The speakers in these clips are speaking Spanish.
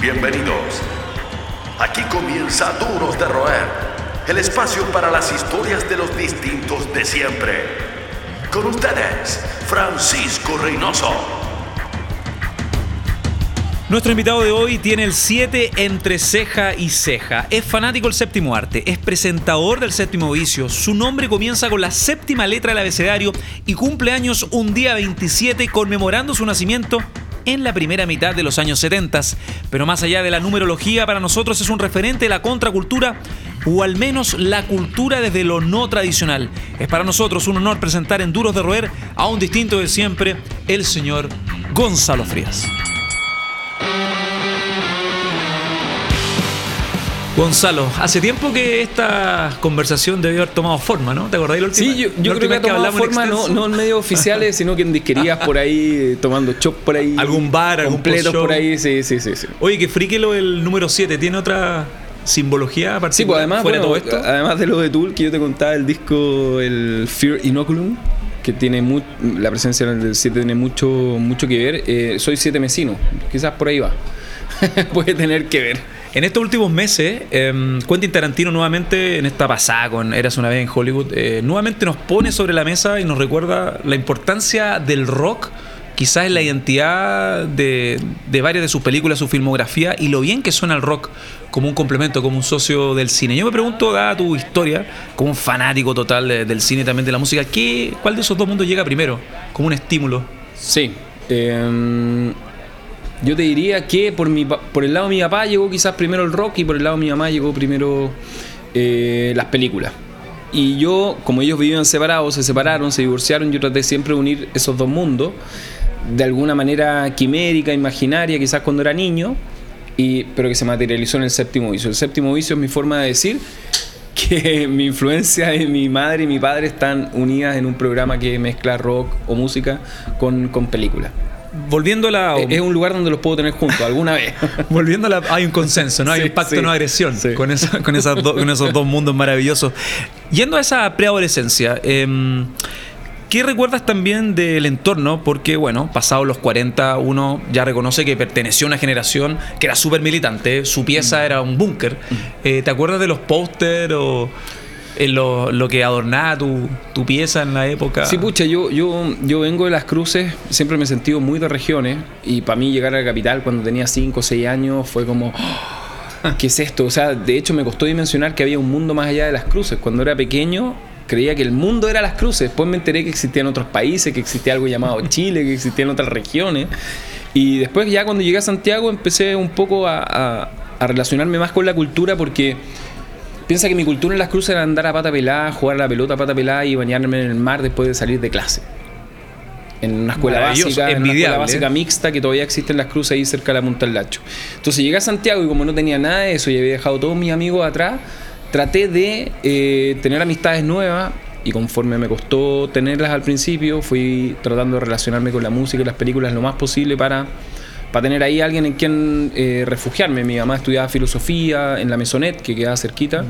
Bienvenidos. Aquí comienza Duros de Roer, el espacio para las historias de los distintos de siempre. Con ustedes, Francisco Reynoso. Nuestro invitado de hoy tiene el 7 entre ceja y ceja. Es fanático del séptimo arte, es presentador del séptimo vicio. Su nombre comienza con la séptima letra del abecedario y cumple años un día 27 conmemorando su nacimiento en la primera mitad de los años 70. Pero más allá de la numerología, para nosotros es un referente de la contracultura o al menos la cultura desde lo no tradicional. Es para nosotros un honor presentar en Duros de Roer a un distinto de siempre, el señor Gonzalo Frías. Gonzalo, hace tiempo que esta conversación debió haber tomado forma, ¿no? ¿Te acordáis la última? Sí, yo, yo creo que ha tomado forma no, no, en medios oficiales, sino que en disquerías por ahí, tomando chop por ahí. Algún bar, algún completo por ahí, sí, sí, sí, sí. Oye, que lo el número 7, ¿tiene otra simbología particular? Sí, pues además, fuera todo esto? además de lo de Tool, que yo te contaba, el disco, el Fear Inoculum, que tiene la presencia del 7 tiene mucho, mucho que ver. Eh, soy siete mesino, quizás por ahí va. Puede tener que ver. En estos últimos meses, eh, Quentin Tarantino nuevamente, en esta pasada con Eras una vez en Hollywood, eh, nuevamente nos pone sobre la mesa y nos recuerda la importancia del rock, quizás en la identidad de, varias de sus películas, su filmografía y lo bien que suena el rock como un complemento, como un socio del cine. Yo me pregunto, dada tu historia, como un fanático total del cine y también de la música, ¿qué, ¿cuál de esos dos mundos llega primero? Como un estímulo. Sí. Eh, yo te diría que por, el lado de mi papá llegó quizás primero el rock y por el lado de mi mamá llegó primero eh, las películas. Y yo, como ellos vivían separados, se separaron, se divorciaron, yo traté siempre de unir esos dos mundos de alguna manera quimérica, imaginaria, quizás cuando era niño, y, pero que se materializó en el séptimo vicio. El séptimo vicio es mi forma de decir que mi influencia de mi madre y mi padre están unidas en un programa que mezcla rock o música con, con películas volviendo a la. Es un lugar donde los puedo tener juntos alguna vez. volviendo a la. Hay un consenso, ¿no? Hay un pacto no agresión con, con, esos dos mundos maravillosos. Yendo a esa preadolescencia, eh, ¿Qué recuerdas también del entorno? Porque, bueno, pasados los 40, uno ya reconoce que perteneció a una generación que era súper militante, su pieza mm. era un búnker. Mm. Eh, ¿Te acuerdas de los póster o lo, lo, que adornaba tu, tu, pieza en la época. Sí, pucha, yo, yo, yo vengo de las cruces, siempre me he sentido muy de regiones y para mí llegar a la capital cuando tenía 5 o 6 años fue como... Oh, ¿Qué es esto? O sea, de hecho me costó dimensionar que había un mundo más allá de las cruces. Cuando era pequeño creía que el mundo era las cruces. Después me enteré que existían otros países, que existía algo llamado Chile, que existían otras regiones. Y después ya cuando llegué a Santiago empecé un poco a, a, a relacionarme más con la cultura porque Piensa que mi cultura en las cruces era andar a pata pelada, jugar a la pelota a pata pelada y bañarme en el mar después de salir de clase. En una escuela básica, en una escuela básica mixta que todavía existe en las cruces ahí cerca de la Punta del Lacho. Entonces llegué a Santiago y como no tenía nada de eso y había dejado todos mis amigos atrás, traté de eh, tener amistades nuevas y conforme me costó tenerlas al principio, fui tratando de relacionarme con la música y las películas lo más posible para para tener ahí alguien en quien eh, refugiarme. Mi mamá estudiaba filosofía en la Mesonet, que quedaba cerquita,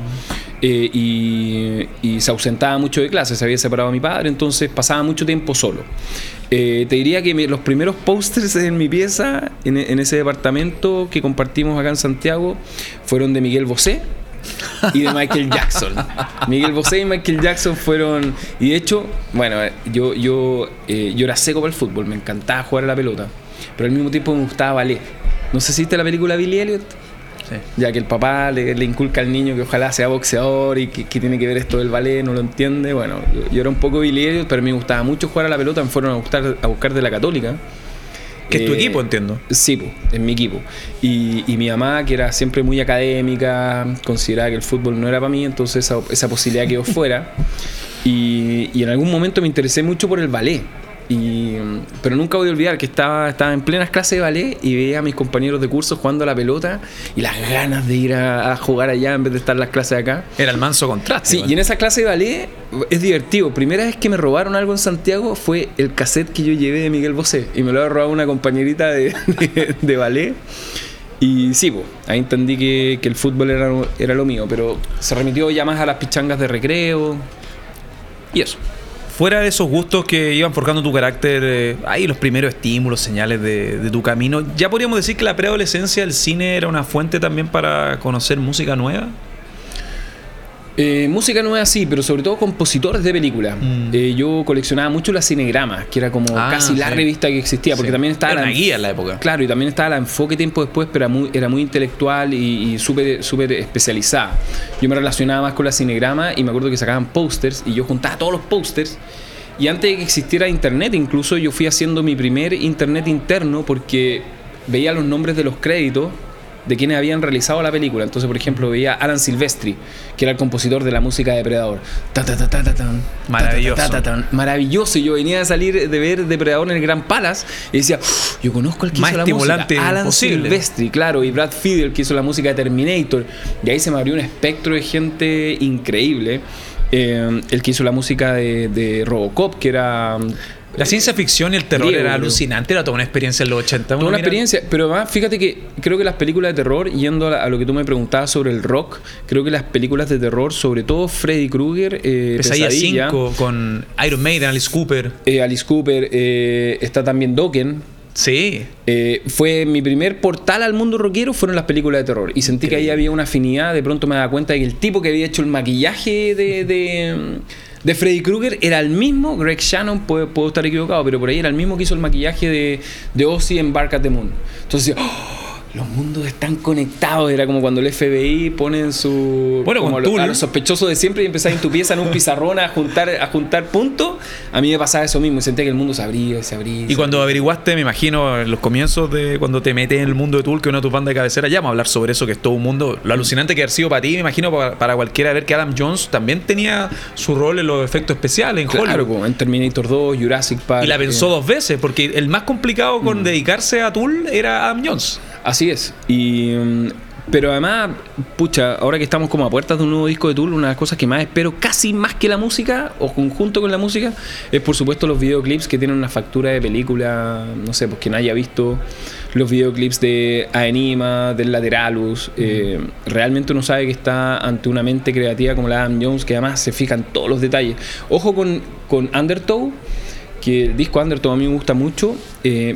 eh, y, se ausentaba mucho de clases, se había separado a mi padre, entonces pasaba mucho tiempo solo. Eh, te diría que los primeros pósters en mi pieza, en, ese departamento que compartimos acá en Santiago, fueron de Miguel Bosé y de Michael Jackson. Miguel Bosé y Michael Jackson fueron. Y de hecho, bueno, yo, yo, yo era seco para el fútbol, me encantaba jugar a la pelota pero al mismo tiempo me gustaba ballet. No sé si viste la película Billy Elliot. Sí. Ya que el papá le, inculca al niño que ojalá sea boxeador y que, tiene que ver esto del ballet, no lo entiende. Bueno, yo, era un poco Billy Elliot, pero me gustaba mucho jugar a la pelota. Me fueron a, buscar, a buscar de la Católica. Que es tu eh, equipo, entiendo. Sí, es mi equipo. Y, mi mamá, que era siempre muy académica, consideraba que el fútbol no era para mí, entonces esa, esa posibilidad quedó fuera. Y, y en algún momento me interesé mucho por el ballet pero nunca voy a olvidar que estaba, estaba en plenas clases de ballet y veía a mis compañeros de curso jugando a la pelota y las ganas de ir a, jugar allá en vez de estar en las clases acá. Era el manso contraste. Sí, y en esa clase de ballet es divertido. Primera vez que me robaron algo en Santiago fue el cassette que yo llevé de Miguel Bosé y me lo había robado una compañerita de, de, ballet. Y sí, ahí entendí que, que, el fútbol era, era lo mío, pero se remitió ya más a las pichangas de recreo y eso fuera de esos gustos que iban forjando tu carácter, eh, ahí los primeros estímulos, señales de, de tu camino, ¿ya podríamos decir que la preadolescencia del cine era una fuente también para conocer música nueva? Eh, música no es así, pero sobre todo compositores de películas. Mm. Eh, yo coleccionaba mucho la Cinegrama, que era como Ah, casi la sí. revista que existía, porque Sí. también estaba Era la una guía en la época. Claro, y también estaba la enfoque tiempo después, pero era muy, era muy intelectual y, y súper súper especializada. Yo me relacionaba más con la Cinegrama y me acuerdo que sacaban pósters y yo juntaba todos los pósters. Y antes de que existiera internet, incluso yo fui haciendo mi primer internet interno porque veía los nombres de los créditos de quienes habían realizado la película. Entonces, por ejemplo, veía a Alan Silvestri, que era el compositor de la música de Depredador. Maravilloso. Maravilloso. Y yo venía a salir de ver Depredador en el Gran Palace y decía, "Uf, yo conozco al que Más hizo la estimulante música. Alan imposible. Silvestri, claro, y Brad Fiedel, que hizo la música de Terminator. Y ahí se me abrió un espectro de gente increíble. Eh, el que hizo la música de, de Robocop, que era La ciencia ficción y el terror era alucinante, era toda una experiencia en los 80. Toda una mira- experiencia, pero además fíjate que creo que las películas de terror, yendo a, la- a lo que tú me preguntabas sobre el rock, creo que las películas de terror, sobre todo Freddy Krueger, eh, Pesadilla Pesadilla, 5 con Iron Maiden, Alice Cooper. eh, Alice Cooper, eh, está también Dokken. Sí. Eh, fue mi primer portal al mundo rockero fueron las películas de terror y sentí que ahí había una afinidad de pronto me daba cuenta de que el tipo que había hecho el maquillaje de, de, de Freddy Krueger era el mismo Greg Shannon puedo, puedo estar equivocado pero por ahí era el mismo que hizo el maquillaje de, de Ozzy en Bark at the Moon entonces ¡oh! Los mundos están conectados era como cuando el FBI pone en su Bueno, como con a a los sospechosos de siempre y empezás en tu pieza en un pizarrón a juntar a juntar puntos a mí me pasaba eso mismo sentía que el mundo se abría y se abría Y cuando averiguaste, me imagino, en los comienzos de cuando te metes en el mundo de Tool, que una de tus bandas de cabecera, ya vamos a hablar sobre eso, que es todo un mundo. Lo alucinante que ha sido para ti, me imagino, para, para cualquiera ver que Adam Jones también tenía su rol en los efectos especiales en Claro, Hollywood. como en Terminator 2, Jurassic Park. Y la pensó eh, dos veces, porque el más complicado Mm. con dedicarse a Tool era Adam Jones. Así es. Y, mm, pero además, pucha, ahora que estamos como a puertas de un nuevo disco de Tool, una de las cosas que más espero, casi más que la música, o conjunto con la música, es por supuesto los videoclips que tienen una factura de película, no sé, pues quien haya visto los videoclips de Aenima, del Lateralus, eh, realmente uno sabe que está ante una mente creativa como la Adam Jones, que además se fija en todos los detalles. Ojo con, con Undertow, que el disco Undertow a mí me gusta mucho, eh,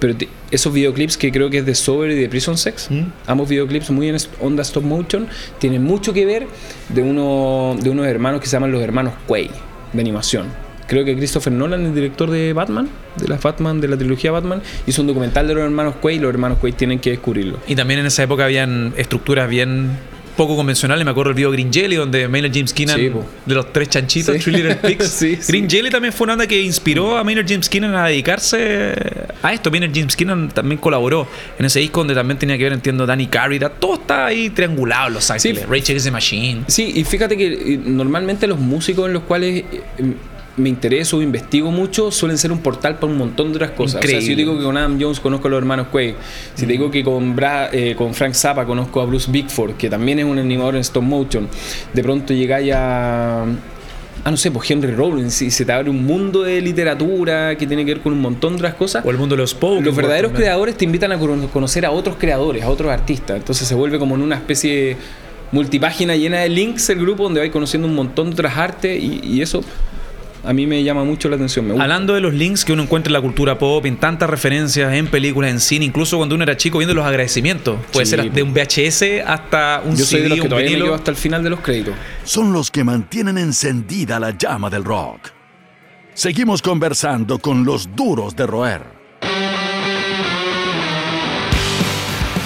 pero te- esos videoclips que creo que es de Sober y de Prison Sex, Mm. ambos videoclips muy en onda stop motion, tienen mucho que ver de, uno, de unos hermanos que se llaman los hermanos Quay, de animación. Creo que Christopher Nolan, el director de Batman, de las Batman, de la trilogía Batman, hizo un documental de los hermanos Quay y los hermanos Quay tienen que descubrirlo. Y también en esa época habían estructuras bien poco convencionales. Me acuerdo el video Green Jelly, donde Maynard James Keenan, Sí, de los tres chanchitos, Sí. Little Pigs. Sí. Green Jelly también fue una banda que inspiró a Maynard James Keenan a dedicarse a esto. Maynard James Keenan también colaboró en ese disco donde también tenía que ver, entiendo, Danny Carrera. Todo está ahí triangulado en Los Ángeles. Rage Against the Machine. Sí, y fíjate que eh, normalmente los músicos en los cuales eh, me intereso o investigo mucho suelen ser un portal para un montón de otras cosas. O sea, si yo Increíble. digo que con Adam Jones conozco a los hermanos Quay, si te digo que con, Bra- eh, con Frank Zappa conozco a Bruce Bigford, que también es un animador en stop motion, de pronto llegáis a... Ah, no sé, pues Henry Rollins, y se te abre un mundo de literatura que tiene que ver con un montón de otras cosas. O el mundo de los Spoken. Los verdaderos creadores te invitan a cono- conocer a otros creadores, a otros artistas. Entonces se vuelve como en una especie de multipágina llena de links el grupo donde vais conociendo un montón de otras artes y, y eso a mí me llama mucho la atención. Me gusta. Hablando de los links que uno encuentra en la cultura pop, en tantas referencias, en películas, en cine, incluso cuando uno era chico viendo los agradecimientos. Puede Sí, ser de un VHS hasta un Yo soy CD, de los que un todavía vinilo. hasta el final de los créditos. son los que mantienen encendida la llama del rock. Seguimos conversando con los duros de roer.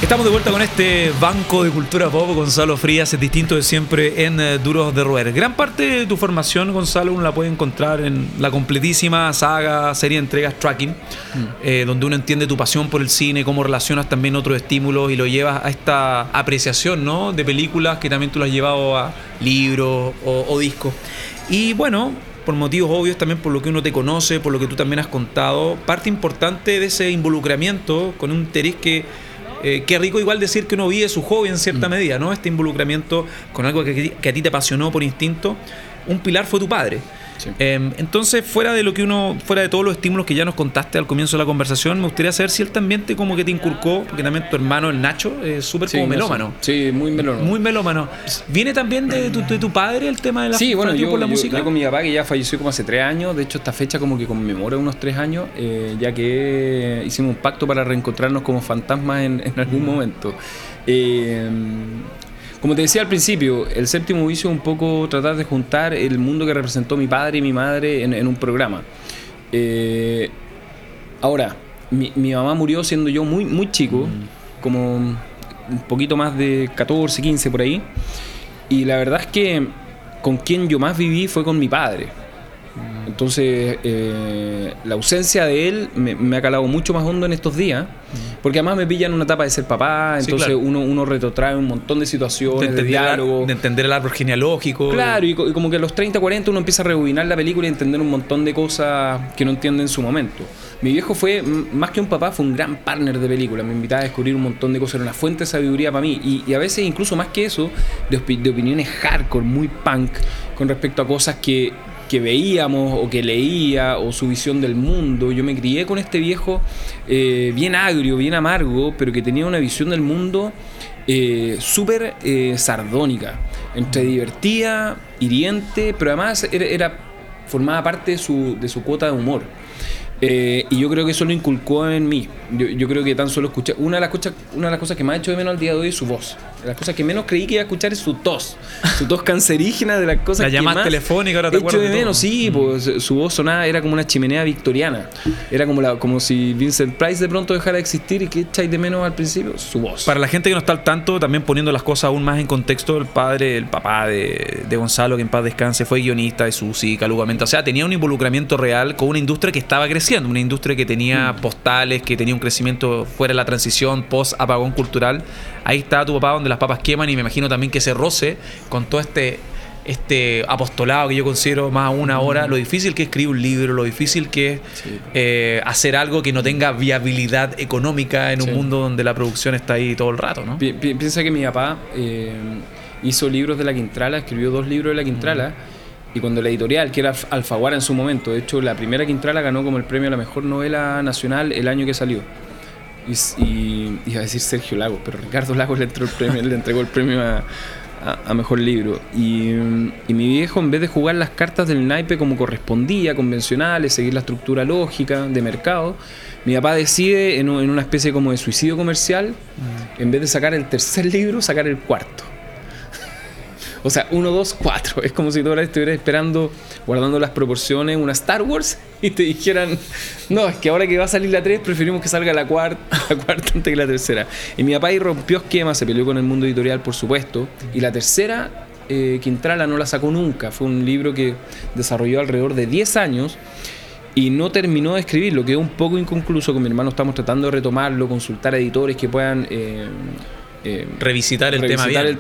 Estamos de vuelta con este banco de cultura pop, Gonzalo Frías, es distinto de siempre en eh, Duros de Roer. Gran parte de tu formación, Gonzalo, uno la puede encontrar en la completísima saga, serie de entregas Tracking, eh, donde uno entiende tu pasión por el cine, cómo relacionas también otros estímulos y lo llevas a esta apreciación ¿no? de películas que también tú lo has llevado a libros o, o discos. Y bueno, por motivos obvios, también por lo que uno te conoce, por lo que tú también has contado, parte importante de ese involucramiento con un interés que eh, qué rico igual decir que uno vive su hobby en cierta medida, ¿no? Este involucramiento con algo que, que a ti te apasionó por instinto. Un pilar fue tu padre. Sí. Eh, entonces, fuera de lo que uno, fuera de todos los estímulos que ya nos contaste al comienzo de la conversación, me gustaría saber si él también te como que te inculcó, porque también tu hermano, el Nacho, es súper Sí, como melómano. Sí, muy melómano. Muy melómano. ¿Viene también de tu, de tu padre el tema de la Sí, bueno, yo, por la yo- música? yo con mi papá, que ya falleció como hace tres años, de hecho esta fecha como que conmemora unos tres años, eh, ya que hicimos un pacto para reencontrarnos como fantasmas en, en algún momento. Eh, como te decía al principio, el séptimo vicio es un poco tratar de juntar el mundo que representó mi padre y mi madre en, en un programa. Eh, ahora, mi, mi mamá murió siendo yo muy, muy chico, como un poquito más de 14, 15 por ahí. Y la verdad es que con quien yo más viví fue con mi padre. Entonces, eh, la ausencia de él me, me ha calado mucho más hondo en estos días, porque además me pilla en una etapa de ser papá, Sí, entonces claro. uno, uno retrotrae un montón de situaciones, de, entender, diálogo. de entender el árbol genealógico. Claro, y, co- y como que a los 30, 40 uno empieza a rebobinar la película y entender un montón de cosas que no entiende en su momento. Mi viejo fue, más que un papá, fue un gran partner de película. Me invitaba a descubrir un montón de cosas, era una fuente de sabiduría para mí. Y, y a veces, incluso más que eso, de opiniones hardcore, muy punk, con respecto a cosas que, que veíamos o que leía o su visión del mundo. Yo me crié con este viejo eh, bien agrio, bien amargo, pero que tenía una visión del mundo eh, súper eh, sardónica, entre divertida, hiriente, pero además era, formaba parte de su, de su cuota de humor. Eh, y yo creo que eso lo inculcó en mí. Yo, yo creo que tan solo escuché. Una de, las cosas, una de las cosas que más he hecho de menos al día de hoy es su voz. Las cosas que menos creí que iba a escuchar es su tos. Su tos cancerígena de las cosas La que llamada más telefónica, ahora te echo acuerdas de menos, sí, pues su voz sonaba, era como una chimenea victoriana. Era como, la, como si Vincent Price de pronto dejara de existir y que echáis de menos al principio, su voz. Para la gente que no está al tanto, también poniendo las cosas aún más en contexto, el padre, el papá de, de Gonzalo, que en paz descanse, fue guionista de Susi, Calugamente. O sea, tenía un involucramiento real con una industria que estaba creciendo, una industria que tenía postales, que tenía un crecimiento fuera de la transición, post apagón cultural. Ahí está tu papá donde las papas queman y me imagino también que se roce con todo este este apostolado que yo considero más aún ahora, lo difícil que es escribir un libro, lo difícil que es Sí. eh, hacer algo que no tenga viabilidad económica en un mundo donde la producción está ahí todo el rato, ¿no? Pi- pi- piensa que mi papá eh, hizo libros de la Quintrala, escribió dos libros de la Quintrala. Y cuando la editorial, que era Alf- Alfaguara en su momento, de hecho la primera Quintrala ganó como el premio a la mejor novela nacional el año que salió. Y, y- iba a decir Sergio Lagos, pero Ricardo Lagos le, entró el premio, le entregó el premio a, a- a mejor libro. Y, y mi viejo, en vez de jugar las cartas del naipe como correspondía, convencionales, seguir la estructura lógica de mercado, mi papá decide en una especie como de suicidio comercial, en vez de sacar el tercer libro, sacar el cuarto. O sea, uno, dos, cuatro. Es como si tú ahora estuvieras esperando, guardando las proporciones, una Star Wars y te dijeran, no, es que ahora que va a salir la 3, preferimos que salga la cuarta, la cuarta antes que la tercera. Y mi papá ahí rompió esquemas, se peleó con el mundo editorial, por supuesto. Y la tercera, eh, Quintrala no la sacó nunca. Fue un libro que desarrolló alrededor de 10 años y no terminó de escribirlo, quedó un poco inconcluso. Con mi hermano estamos tratando de retomarlo, consultar a editores que puedan... eh, eh, Revisitar el tema bien. el-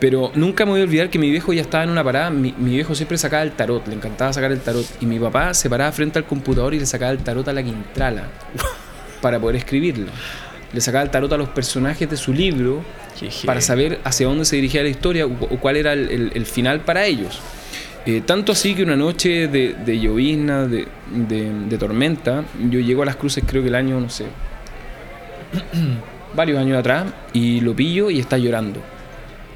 pero nunca me voy a olvidar que mi viejo ya estaba en una parada. Mi, mi viejo siempre sacaba el tarot, le encantaba sacar el tarot. Y mi papá se paraba frente al computador y le sacaba el tarot a la quintrala para poder escribirlo. Le sacaba el tarot a los personajes de su libro para saber hacia dónde se dirigía la historia o, o cuál era el, el- el final para ellos. Eh, tanto así que una noche de, de llovizna, de, de- de tormenta, yo llego a las cruces creo que el año, no sé, varios años atrás, y lo pillo y está llorando.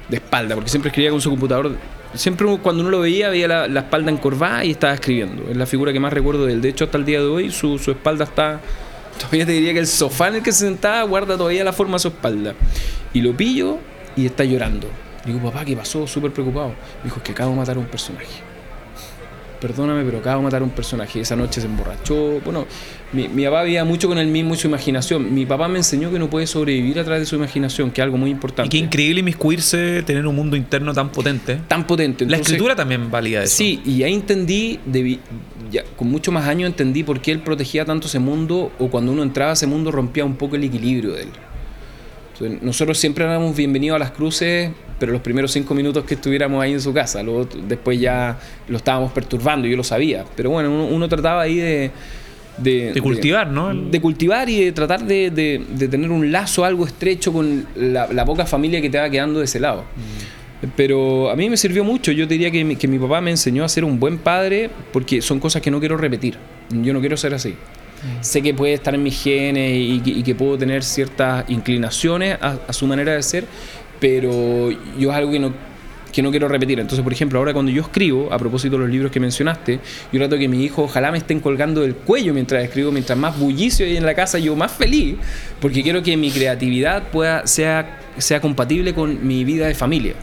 De espalda, porque siempre escribía con su computador. Siempre cuando uno lo veía, veía la, espalda encorvada y estaba escribiendo. Es la figura que más recuerdo de él. De hecho, hasta el día de hoy, su, su espalda está. Todavía te diría que el sofá en el que se sentaba guarda todavía la forma de su espalda. Y lo pillo y está llorando. Digo, papá, ¿qué pasó? Súper preocupado. Me dijo, es que acabo de matar a un personaje. Perdóname, pero acabo de matar a un personaje. Esa noche se emborrachó. Bueno, mi, mi papá vivía mucho con él mismo y su imaginación. Mi papá me enseñó que no puede sobrevivir a través de su imaginación, que es algo muy Y importante. qué increíble inmiscuirse, tener un mundo interno tan potente. Tan potente. la Entonces, escritura también valía eso. Sí, y ahí entendí, ya, con mucho más años entendí por qué él protegía tanto ese mundo o cuando uno entraba a ese mundo rompía un poco el equilibrio de él. Entonces, nosotros siempre éramos bienvenidos a las cruces, pero los primeros cinco minutos que estuviéramos ahí en su casa, luego después ya lo estábamos perturbando, yo lo sabía. Pero bueno, uno, uno trataba ahí de... De, De cultivar, ¿no? De cultivar y de tratar de, de- tener un lazo algo estrecho con la, la poca familia que te va quedando de ese lado. Pero a mí me sirvió mucho. Yo diría que mi, que mi papá me enseñó a ser un buen padre porque son cosas que no quiero repetir. Yo no quiero ser así. Sé que puede estar en mis genes y, y que puedo tener ciertas inclinaciones a, a su manera de ser, pero yo es algo que no, que no quiero repetir. Entonces, por ejemplo, ahora cuando yo escribo, a propósito de los libros que mencionaste, yo trato que mis hijos ojalá me estén colgando del cuello mientras escribo, mientras más bullicio hay en la casa, yo más feliz, porque quiero que mi creatividad pueda, sea, sea compatible con mi vida de familia.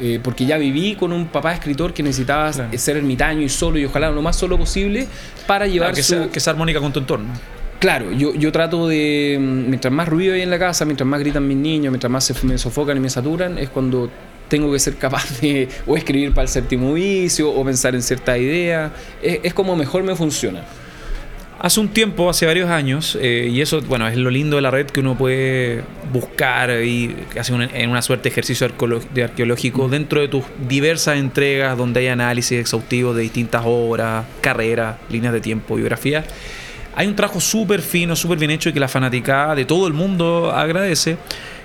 Eh, porque ya viví con un papá escritor que necesitaba Claro. ser ermitaño y solo y ojalá lo más solo posible para llevar Claro, que, su, sea, que sea armónica con tu entorno. Claro, yo, yo trato de, mm, mientras más ruido hay en la casa, mientras más gritan mis niños, mientras más se me sofocan y me saturan, es cuando tengo que ser capaz de o escribir para el séptimo vicio o pensar en ciertas ideas. Es, es como mejor me funciona. Hace un tiempo, hace varios años, eh, y eso, bueno, es lo lindo de la red que uno puede buscar y hacer un- en una suerte de ejercicio de arqueológico dentro de tus diversas entregas donde hay análisis exhaustivos de distintas obras, carreras, líneas de tiempo, biografías. Hay un trabajo súper fino, súper bien hecho y que la fanaticada de todo el mundo agradece.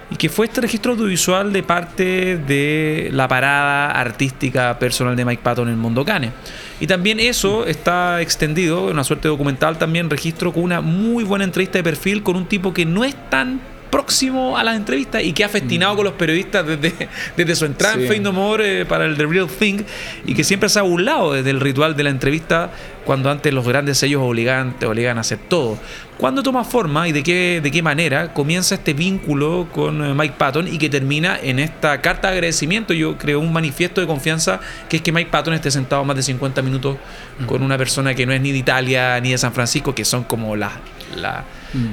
Y que fue este registro audiovisual de parte de la parada artística personal de Mike Patton en Mundo Cane. Y también eso está extendido, en una suerte documental también, registro con una muy buena entrevista de perfil con un tipo que no es tan próximo a las entrevistas y que ha festinado con los periodistas desde, desde su entrada en. Fade No More eh, para el The Real Thing y que siempre se ha burlado desde el ritual de la entrevista cuando antes los grandes sellos obligan, te obligan a hacer todo. ¿Cuándo toma forma y de qué, de qué manera comienza este vínculo con eh, Mike Patton y que termina en esta carta de agradecimiento? Yo creo un manifiesto de confianza que es que Mike Patton esté sentado más de 50 minutos con una persona que no es ni de Italia ni de San Francisco, que son como las, la-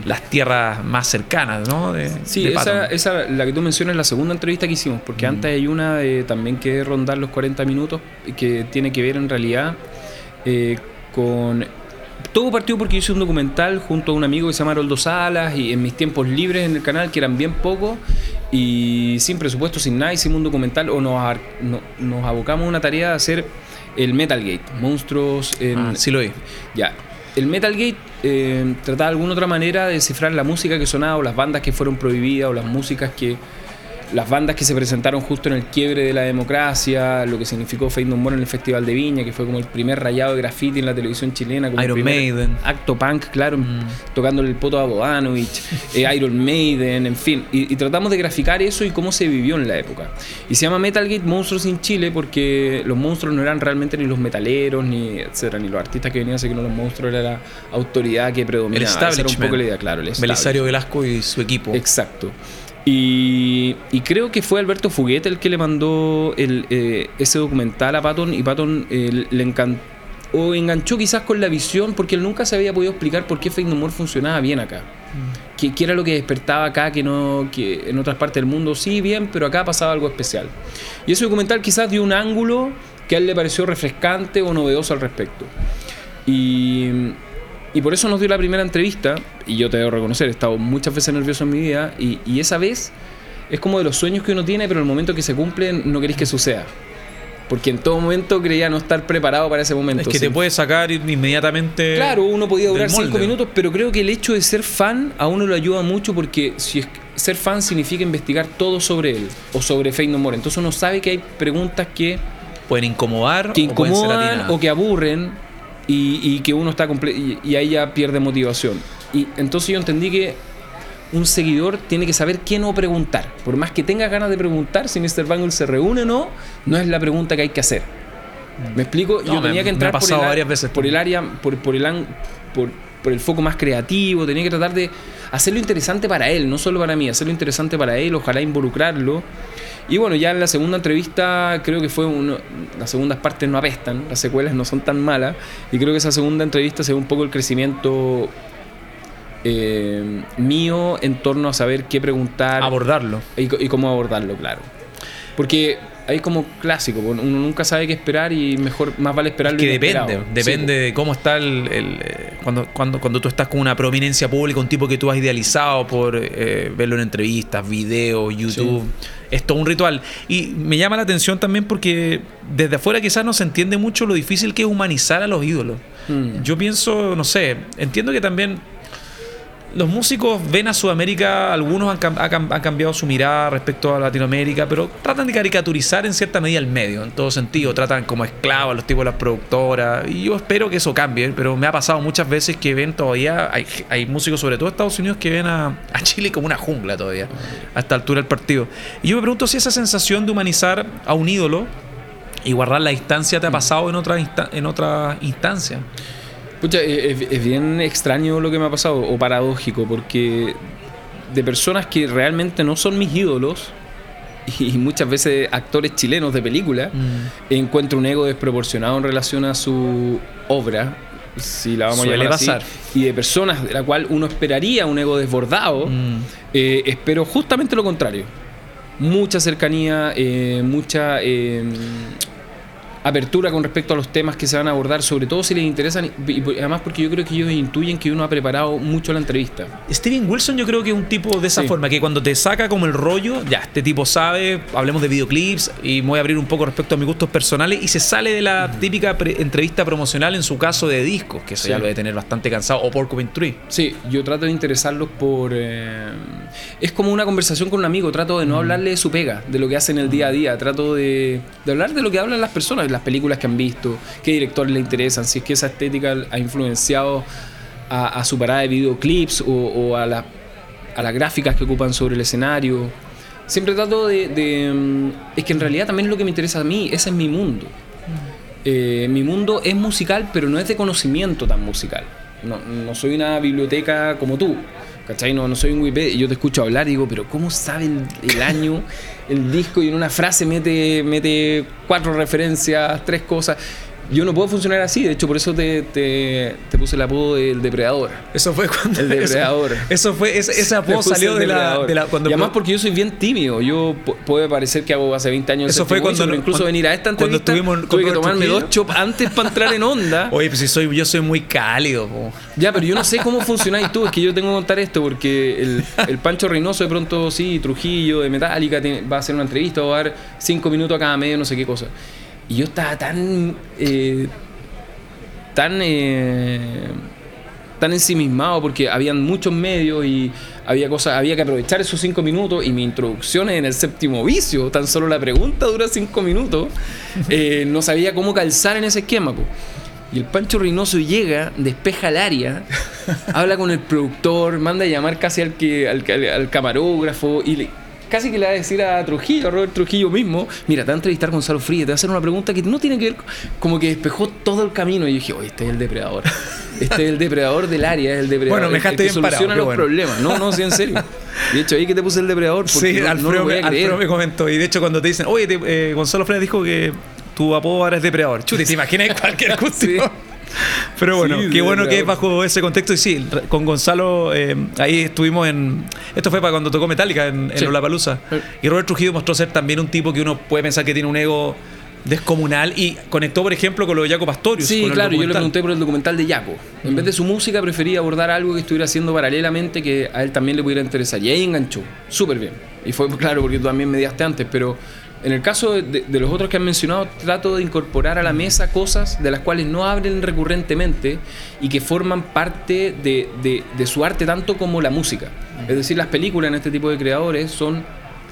las tierras más cercanas, ¿no? De, Sí, de esa, esa, la que tú mencionas es la segunda entrevista que hicimos, porque antes hay una de, también que rondar los 40 minutos, que tiene que ver en realidad eh, con... Todo partió porque hice un documental junto a un amigo que se llama Haroldo Salas y en mis tiempos libres en el canal, que eran bien pocos, y sin presupuesto, sin nada, hicimos un documental o nos, no- nos abocamos a una tarea de hacer el Metal Gate, monstruos en, Ah, sí lo vi. ya. El Metal Gate eh, trataba de alguna otra manera de descifrar la música que sonaba o las bandas que fueron prohibidas o las músicas que. Las bandas que se presentaron justo en el quiebre de la democracia, lo que significó Fade No More en el Festival de Viña, que fue como el primer rayado de graffiti en la televisión chilena, como Iron el Maiden. acto punk, claro, Mm. tocándole el poto a Bodanovich, eh, Iron Maiden, en fin. Y, y tratamos de graficar eso y cómo se vivió en la época. Y se llama Metal Gate Monstruos en Chile porque los monstruos no eran realmente ni los metaleros, ni etcétera, ni los artistas que venían, así que no los monstruos era la autoridad que El predominaba. Esa era un establishment. poco la idea, claro. el Belisario establishment. Velasco y su equipo. Exacto. Y, y creo que fue Alberto Fuguete el que le mandó el, eh, ese documental a Patton y Patton eh, le encantó o enganchó quizás con la visión porque él nunca se había podido explicar por qué Fake No More funcionaba bien acá. ¿Qué, qué era lo que despertaba acá que no que en otras partes del mundo sí bien, pero acá pasaba algo especial? Y ese documental quizás dio un ángulo que a él le pareció refrescante o novedoso al respecto. Y, y por eso nos dio la primera entrevista, y yo te debo reconocer, he estado muchas veces nervioso en mi vida, y, y esa vez es como de los sueños que uno tiene, pero en el momento que se cumplen no queréis que suceda. Porque en todo momento creía no estar preparado para ese momento. Es que Sí. te puede sacar inmediatamente. Claro, uno podía durar cinco minutos, pero creo que el hecho de ser fan a uno lo ayuda mucho porque si es, ser fan significa investigar todo sobre él o sobre Fake No More. Entonces uno sabe que hay preguntas que, Pueden incomodar que o pueden ser incomodan o que aburren y, y que uno está y, y ahí ya pierde motivación. Y entonces yo entendí que un seguidor tiene que saber qué no preguntar. Por más que tenga ganas de preguntar si Mr. Bangle se reúne o no, no es la pregunta que hay que hacer. ¿Me explico? No, Yo me- tenía que entrar por el, varias veces por el área, por, por el por, por el foco más creativo, tenía que tratar de hacerlo interesante para él, no solo para mí, hacerlo interesante para él, ojalá involucrarlo. Y bueno, ya en la segunda entrevista creo que fue uno, las segundas partes no apestan, las secuelas no son tan malas, y creo que esa segunda entrevista se ve un poco el crecimiento eh, mío en torno a saber qué preguntar Abordarlo. y, cómo abordarlo, claro. Porque hay como clásico, uno nunca sabe qué esperar y mejor, más vale esperarlo que inesperado. depende, Sí, depende de cómo está el, el, eh, cuando, cuando, cuando tú estás con una prominencia pública, un tipo que tú has idealizado por eh, verlo en entrevistas, videos, YouTube. Es todo un ritual. Y me llama la atención también porque desde afuera quizás no se entiende mucho lo difícil que es humanizar a los ídolos. Mm. Yo pienso, no sé, entiendo que también los músicos ven a Sudamérica, algunos han, han, cambiado su mirada respecto a Latinoamérica, pero tratan de caricaturizar en cierta medida el medio, en todo sentido. Tratan como esclavos a los tipos de las productoras. Y yo espero que eso cambie, pero me ha pasado muchas veces que ven todavía, hay, hay músicos, sobre todo Estados Unidos, que ven a, a, Chile como una jungla todavía, a esta altura del partido. Y yo me pregunto si esa sensación de humanizar a un ídolo y guardar la distancia te ha pasado en otra, en otra instancia. Pucha, eh, es, bien extraño lo que me ha pasado, o paradójico, porque de personas que realmente no son mis ídolos, y muchas veces actores chilenos de película, mm. encuentro un ego desproporcionado en relación a su obra, si la vamos a llamar así, y de personas de la cual uno esperaría un ego desbordado, mm. eh, espero justamente lo contrario. Mucha cercanía, eh, mucha apertura con respecto a los temas que se van a abordar, sobre todo si les interesan, y además porque yo creo que ellos intuyen que uno ha preparado mucho la entrevista. Steven Wilson yo creo que es un tipo de esa forma, que cuando te saca como el rollo, ya, este tipo sabe, hablemos de videoclips, y voy a abrir un poco respecto a mis gustos personales, y se sale de la típica entrevista promocional en su caso de discos, que eso ya lo debe tener bastante cansado, o por Tree. Sí, yo trato de interesarlos por... Eh, es como una conversación con un amigo, trato de no hablarle de su pega, de lo que hace en el día a día, trato de, de hablar de lo que hablan las personas las películas que han visto, qué directores le interesan, si es que esa estética ha influenciado a, su parada de videoclips o, a, las gráficas que ocupan sobre el escenario. Siempre trato de, mm, Es que en realidad también es lo que me interesa a mí, ese es mi mundo. Eh, mi mundo es musical, pero no es de conocimiento tan musical. No, no soy una biblioteca como tú. ¿Cachai? No, no soy un Wikipedia. Yo te escucho hablar y digo, pero ¿cómo sabe el, año, el disco? Y en una frase mete, mete cuatro referencias, tres cosas. Yo no puedo funcionar así, de hecho por eso te, te, puse el apodo del depredador. Eso fue cuando... El depredador. Eso, fue, ese, apodo salió de la, de la, cuando y además porque yo soy bien tímido, yo puede parecer que hago hace 20 años... Eso fue cuando... Pero incluso venir a esta entrevista cuando tuve que tomarme dos chops antes para entrar en onda. Oye, pues si soy, yo soy muy cálido. Ya, pero yo no sé cómo funcionáis tú, es que yo tengo que contar esto porque el, el Pancho Reynoso de pronto, sí, Trujillo, de Metallica, va a hacer una entrevista, va a dar cinco minutos a cada medio, no sé qué cosa. Y yo estaba tan... Eh, tan, eh, tan ensimismado porque habían muchos medios y había cosas, había que aprovechar esos cinco minutos y mi introducción en el séptimo vicio, tan solo la pregunta dura cinco minutos, eh, no sabía cómo calzar en ese esquema. Y el Pancho Reynoso llega, despeja el área, habla con el productor, manda a llamar casi al, que, al, al camarógrafo y le, casi que le va a decir a Trujillo, a Robert Trujillo mismo, mira, te va a entrevistar Gonzalo Frías, te va a hacer una pregunta que no tiene que ver, como que despejó todo el camino y yo dije, oye, este es el depredador. Este es el depredador del área, es el depredador. Bueno, me dejaste que soluciona los problemas. No, no, sí, en serio. De hecho, ahí que te puse el depredador. Porque sí, Alfredo, no me comentó. Y de hecho, cuando te dicen, oye, eh, Gonzalo Frías dijo que tu apodo ahora es depredador. Chute, ¿te imaginas cualquier cuestión? Pero bueno, qué bueno que es bajo ese contexto. Y sí, con Gonzalo, eh, ahí estuvimos en. Esto fue para cuando tocó Metallica en, en Lollapalooza. Y Robert Trujillo mostró ser también un tipo que uno puede pensar que tiene un ego descomunal y conectó, por ejemplo, con lo de Jaco Pastorius. Sí, claro, yo le pregunté por el documental de Jaco. En vez de su música, prefería abordar algo que estuviera haciendo paralelamente que a él también le pudiera interesar. Y ahí enganchó, súper bien. Y fue claro, porque tú también mediaste antes, pero en el caso de, los otros que han mencionado, trato de incorporar a la mesa cosas de las cuales no hablen recurrentemente y que forman parte de, su arte tanto como la música. Es decir, las películas en este tipo de creadores son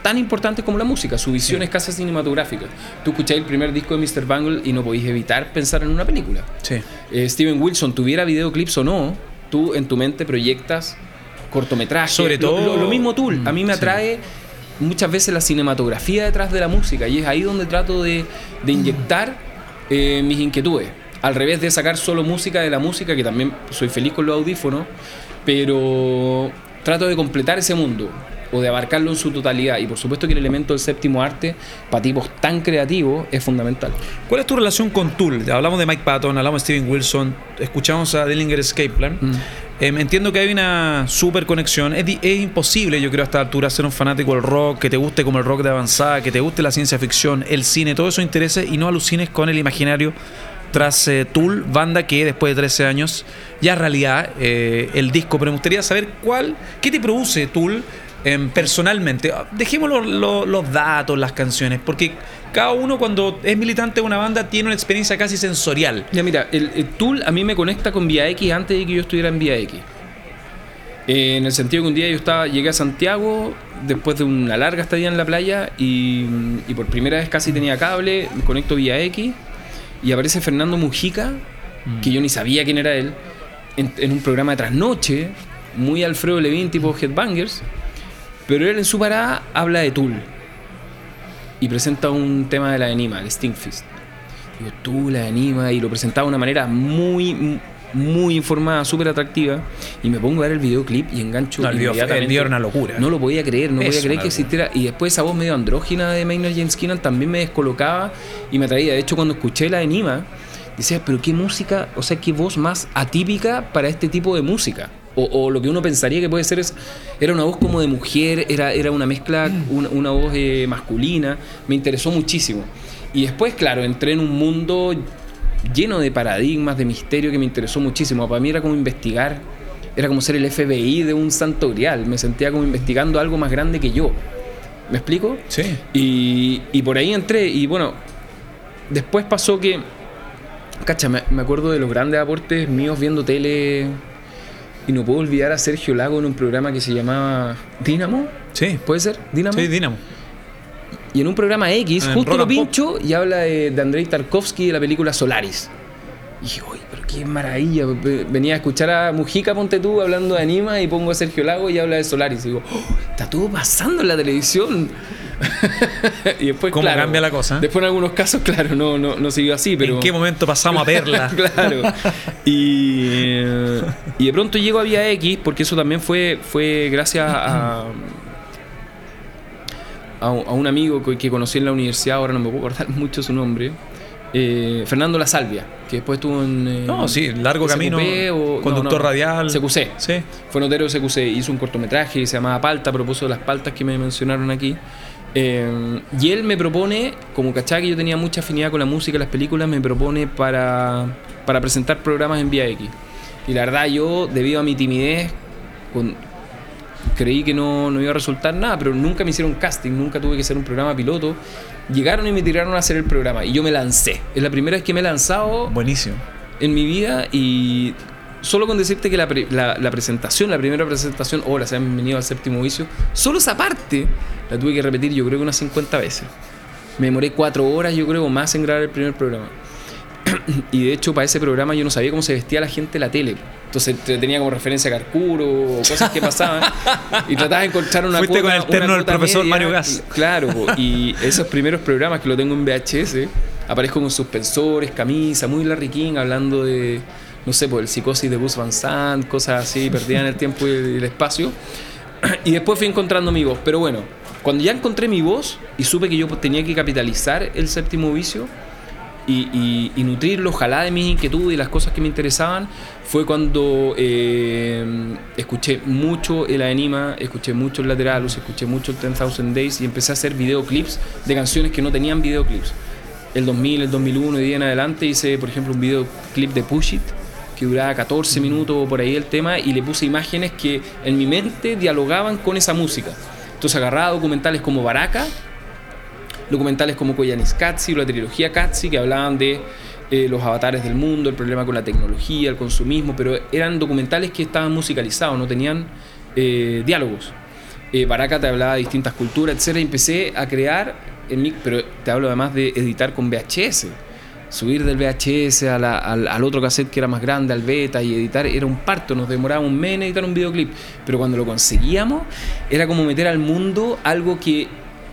tan importantes como la música, su visión es casi cinematográfica. Tú escucháis el primer disco de Mr. Bangle y no podéis evitar pensar en una película. Eh, Steven Wilson, tuviera videoclips o no, tú en tu mente proyectas cortometrajes. Sobre todo. Lo, mismo tú, a mí me atrae muchas veces la cinematografía detrás de la música y es ahí donde trato de, inyectar eh, mis inquietudes. Al revés de sacar solo música de la música, que también soy feliz con los audífonos, pero trato de completar ese mundo o de abarcarlo en su totalidad. Y por supuesto que el elemento del séptimo arte, para tipos tan creativos, es fundamental. ¿Cuál es tu relación con Tool? Hablamos de Mike Patton, hablamos de Steven Wilson, escuchamos a Dillinger Escape Plan. Mm. Em, entiendo que hay una super conexión. Es, imposible, yo creo, a esta altura ser un fanático del rock, que te guste como el rock de avanzada, que te guste la ciencia ficción, el cine, todo eso interese y no alucines con el imaginario tras eh, Tool, banda que después de 13 años ya es realidad eh, el disco. Pero me gustaría saber cuál, qué te produce Tool em, personalmente. Dejemos los datos, las canciones, porque cada uno cuando es militante de una banda tiene una experiencia casi sensorial. Ya mira, el, Tool a mí me conecta con Vía X antes de que yo estuviera en Vía X. Eh, en el sentido que un día yo estaba, llegué a Santiago después de una larga estadía en la playa y, y por primera vez casi tenía cable, me conecto vía X y aparece Fernando Mujica, que yo ni sabía quién era él, en, en un programa de trasnoche, muy Alfredo Levin tipo Headbangers, pero él en su parada habla de Tool y presenta un tema de la Enima, el Stingfist. Digo, Tool, la Enima, y lo presentaba de una manera muy, muy informada, súper atractiva, y me pongo a ver el videoclip y engancho No, el video- inmediatamente. el video era una locura. No lo podía creer, no Es podía creer que existiera. Y después esa voz medio andrógina de Maynard James Keenan también me descolocaba y me atraía. De hecho, cuando escuché la de Nima, decía, pero qué música, o sea, qué voz más atípica para este tipo de música. O, o lo que uno pensaría que puede ser es, era una voz como de mujer, era, era una mezcla, una, una voz eh, masculina. Me interesó muchísimo. Y después, claro, entré en un mundo lleno de paradigmas, de misterio que me interesó muchísimo. Para mí era como investigar, era como ser el FBI de un santo grial. Me sentía como investigando algo más grande que yo. ¿Me explico? Sí. Y, y por ahí entré y bueno, después pasó que, cacha, me, me acuerdo de los grandes aportes míos viendo tele y no puedo olvidar a Sergio Lago en un programa que se llamaba Dínamo, Sí. ¿puede ser? Dínamo. Sí, Dinamo. Y en un programa X, En justo lo Pop. pincho y habla de, de Andrei Tarkovsky de la película Solaris. Y dije, uy, pero qué maravilla. Ve- Venía a escuchar a Mujica, ponte tú, hablando de anima, y pongo a Sergio Lago y habla de Solaris. Y digo, oh, está todo pasando en la televisión. y después, ¿Cómo claro, cambia la cosa? Después en algunos casos, claro, no, no, no siguió así, pero... ¿En qué momento pasamos a Perla? claro. Y, eh, y de pronto llego a Vía X, porque eso también fue, fue gracias a, a, un amigo que, conocí en la universidad, ahora no me puedo acordar mucho su nombre, eh, Fernando La Salvia, que después estuvo en... eh, No, sí, largo SQP camino. o- conductor no, no, radial. CQC. Sí. Fue notero de CQC, hizo un cortometraje que se llamaba Palta, a propósito de las paltas que me mencionaron aquí. Eh, y él me propone, como cachá que yo tenía mucha afinidad con la música y las películas, me propone para, para presentar programas en Vía X. Y la verdad yo, debido a mi timidez, con- creí que no, no iba a resultar nada, pero nunca me hicieron casting, nunca tuve que hacer un programa piloto. Llegaron y me tiraron a hacer el programa y yo me lancé. Es la primera vez que me he lanzado Buenísimo. en mi vida y solo con decirte que la, pre- la- la presentación, la primera presentación, hola, sean bienvenidos al séptimo vicio, solo esa parte la tuve que repetir yo creo que unas 50 veces. Me demoré cuatro horas, yo creo, más en grabar el primer programa. y de hecho, para ese programa yo no sabía cómo se vestía la gente en la tele. Entonces te- tenía como referencia a Carcuro o cosas que pasaban. y trataba de encontrar una Fuiste cuota- con el terno del profesor media. Mario Gas. Y- Claro, po, y esos primeros programas que lo tengo en VHS, aparezco con suspensores, camisa, muy Larry King, hablando de, no sé, por el psicosis de Bus Van Sant, cosas así, perdida en el tiempo y el, espacio. Y después fui encontrando mi voz. Pero bueno, cuando ya encontré mi voz y supe que yo tenía que capitalizar el séptimo vicio y, y- y nutrirlo, ojalá de mis inquietudes y las cosas que me interesaban, fue cuando eh, escuché mucho el Anima, escuché mucho el Lateralus, escuché mucho el 10,000 Days y empecé a hacer videoclips de canciones que no tenían videoclips. El 2000, el 2001 y ahí en adelante hice, por ejemplo, un videoclip de Push It que duraba 14 minutos por ahí el tema y le puse imágenes que en mi mente dialogaban con esa música. Entonces agarraba documentales como Baraka, documentales como Koyanis Katsi, la trilogía Katsi, que hablaban de eh, los avatares del mundo, el problema con la tecnología, el consumismo, pero eran documentales que estaban musicalizados, no tenían eh, diálogos. Eh, Baraka te hablaba de distintas culturas, etcétera, y empecé a crear, en mi- pero te hablo además de editar con VHS. Subir del VHS a la- al, al otro cassette que era más grande, al beta, y editar era un parto, nos demoraba un mes en editar un videoclip. Pero cuando lo conseguíamos, era como meter al mundo algo que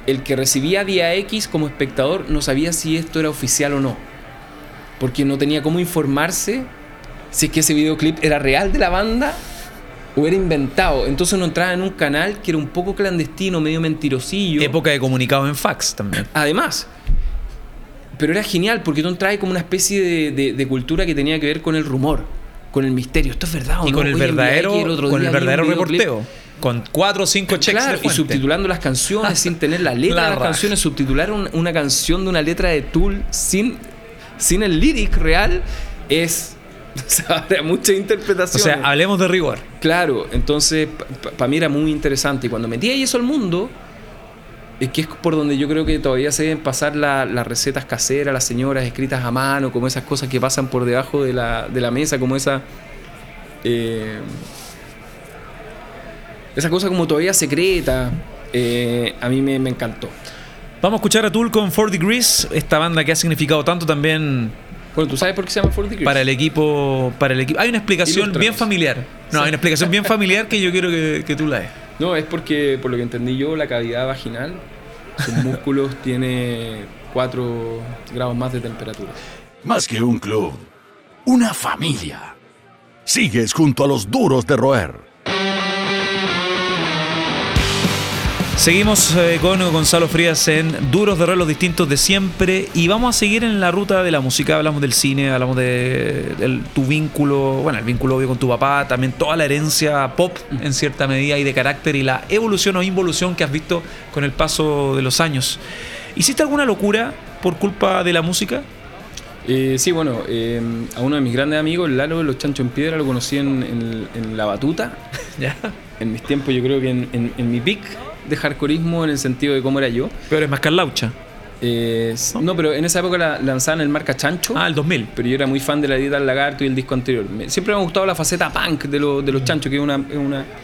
el que recibía Día X como espectador no sabía si esto era oficial o no. Porque no tenía cómo informarse si es que ese videoclip era real de la banda o era inventado. Entonces uno entraba en un canal que era un poco clandestino, medio mentirosillo. Época de comunicados en fax también. Además, pero era genial porque tú entrabas como una especie de, de- de cultura que tenía que ver con el rumor, con el misterio. ¿Esto es verdad o Y no? con el verdadero, otro con el verdadero reporteo. Con cuatro o cinco checks Claro, de y subtitulando las canciones sin tener la letra La de las raja. canciones, subtitular un- una canción de una letra de Tool sin, sin el lyric real es o sea, mucha O interpretación. sea, hablemos de rigor. Claro, entonces para mí era muy interesante. Y cuando metí eso al mundo, que es por donde yo creo que todavía se deben pasar la- las recetas caseras, las señoras escritas a mano, como esas cosas que pasan por debajo de la, de la mesa, como esa. eh, esa cosa como todavía secreta, eh, a mí me, me encantó. Vamos a escuchar a Tool con 4 Degrees, esta banda que ha significado tanto también Bueno, ¿tú sabes por qué se llama 4 Degrees? para el equipo. Para el equipo. Hay una explicación bien familiar. No, hay una explicación bien familiar que yo quiero que, que tú la des. No, es porque, por lo que entendí yo, la cavidad vaginal, sus músculos tiene 4 grados más de temperatura. Más que un club, una familia. Sigues junto a los duros de roer. Seguimos eh, con Gonzalo Frías en Duros de Roer, los distintos de siempre. Y vamos a seguir en la ruta de la música. Hablamos del cine, hablamos de, tu vínculo, bueno, el vínculo obvio con tu papá, también toda la herencia pop en cierta medida y de carácter y la evolución o involución que has visto con el paso de los años. ¿Hiciste alguna locura por culpa de la música? Eh, sí, bueno, eh, a uno de mis grandes amigos, Lalo de los Chancho en Piedra, lo conocí en, en- en La Batuta. Ya. En mis tiempos, yo creo que en, en- en mi pick de hardcoreismo, en el sentido de cómo era yo. Pero es más Carlaucha. Eh, no, pero en esa época la, lanzaban el marca Chancho. Ah, el 2000. pero yo era muy fan de la dieta del lagarto y el disco anterior. Me- siempre me ha gustado la faceta punk de, lo- de los chanchos, que es una,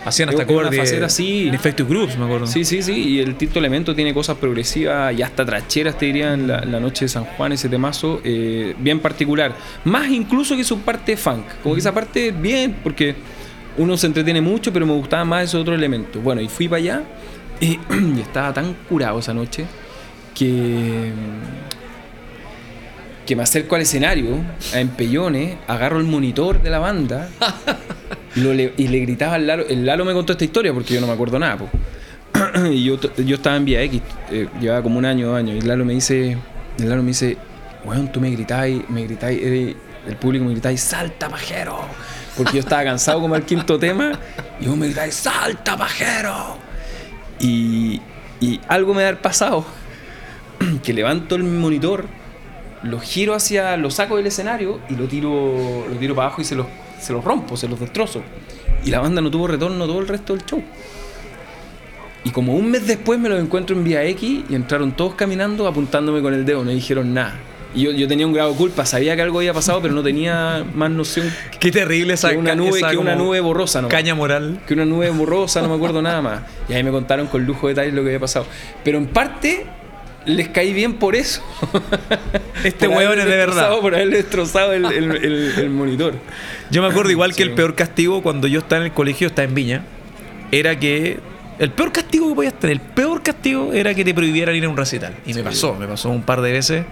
Hacían hasta una acorde. faceta así. En Effective Groups, me acuerdo. Sí, sí, sí. Y el Tito Elemento tiene cosas progresivas y hasta tracheras, te diría, en la, noche de San Juan, ese temazo, eh, bien particular. Más incluso que su parte funk. Como que esa parte, bien, porque uno se entretiene mucho, pero me gustaba más esos otros elementos. Bueno, y fui para allá y, y estaba tan curado esa noche que que me acerco al escenario, a empellones, agarro el monitor de la banda y, lo le, y le gritaba al Lalo. El Lalo me contó esta historia porque yo no me acuerdo nada. po. y yo, yo estaba en Vía X, eh, llevaba como un año, dos años. Y el Lalo me dice, el Lalo me dice, weón, tú me gritáis, me gritáis, eres- el público me gritáis, salta pajero. Porque yo estaba cansado como el quinto tema y vos me gritáis, salta pajero. Y, y algo me ha pasado que levanto el monitor, lo giro hacia, lo saco del escenario y lo tiro, lo tiro para abajo y se los, se los rompo, se los destrozo. Y la banda no tuvo retorno todo el resto del show. Y como un mes después me los encuentro en Vía X y entraron todos caminando apuntándome con el dedo, no dijeron nada. Y yo, yo tenía un grado de culpa, sabía que algo había pasado, pero no tenía más noción Qué terrible esa que una nube, esa que una nube borrosa. nomás Caña moral. que una nube borrosa, no me acuerdo nada más. Y ahí me contaron con lujo de detalles lo que había pasado. Pero en parte les caí bien por eso. Este Por hueón es de verdad. Por haberle destrozado el, el- el- el monitor. Yo me acuerdo igual que el peor castigo cuando yo estaba en el colegio, estaba en Viña, era que el peor castigo que podías tener, el peor castigo era que te prohibieran ir a un recital. Y me pasó, me pasó un par de veces.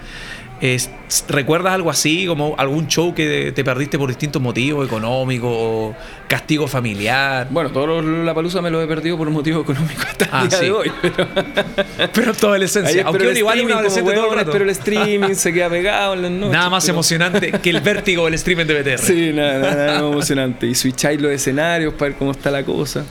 Es- ¿Recuerdas algo así, como algún show que te perdiste por distintos motivos, económicos, o castigo familiar? Bueno, todos la palusa me lo he perdido por un motivo económico hasta el Ah, día sí. de hoy. Pero Pero toda la esencia. Aunque uno igual un adolescente todo el rato. espero el streaming, se queda pegado en las noches. Nada más pero- emocionante que el vértigo del streaming de BTR. Sí, nada, nada, nada más emocionante. Y switcháis los escenarios para ver cómo está la cosa.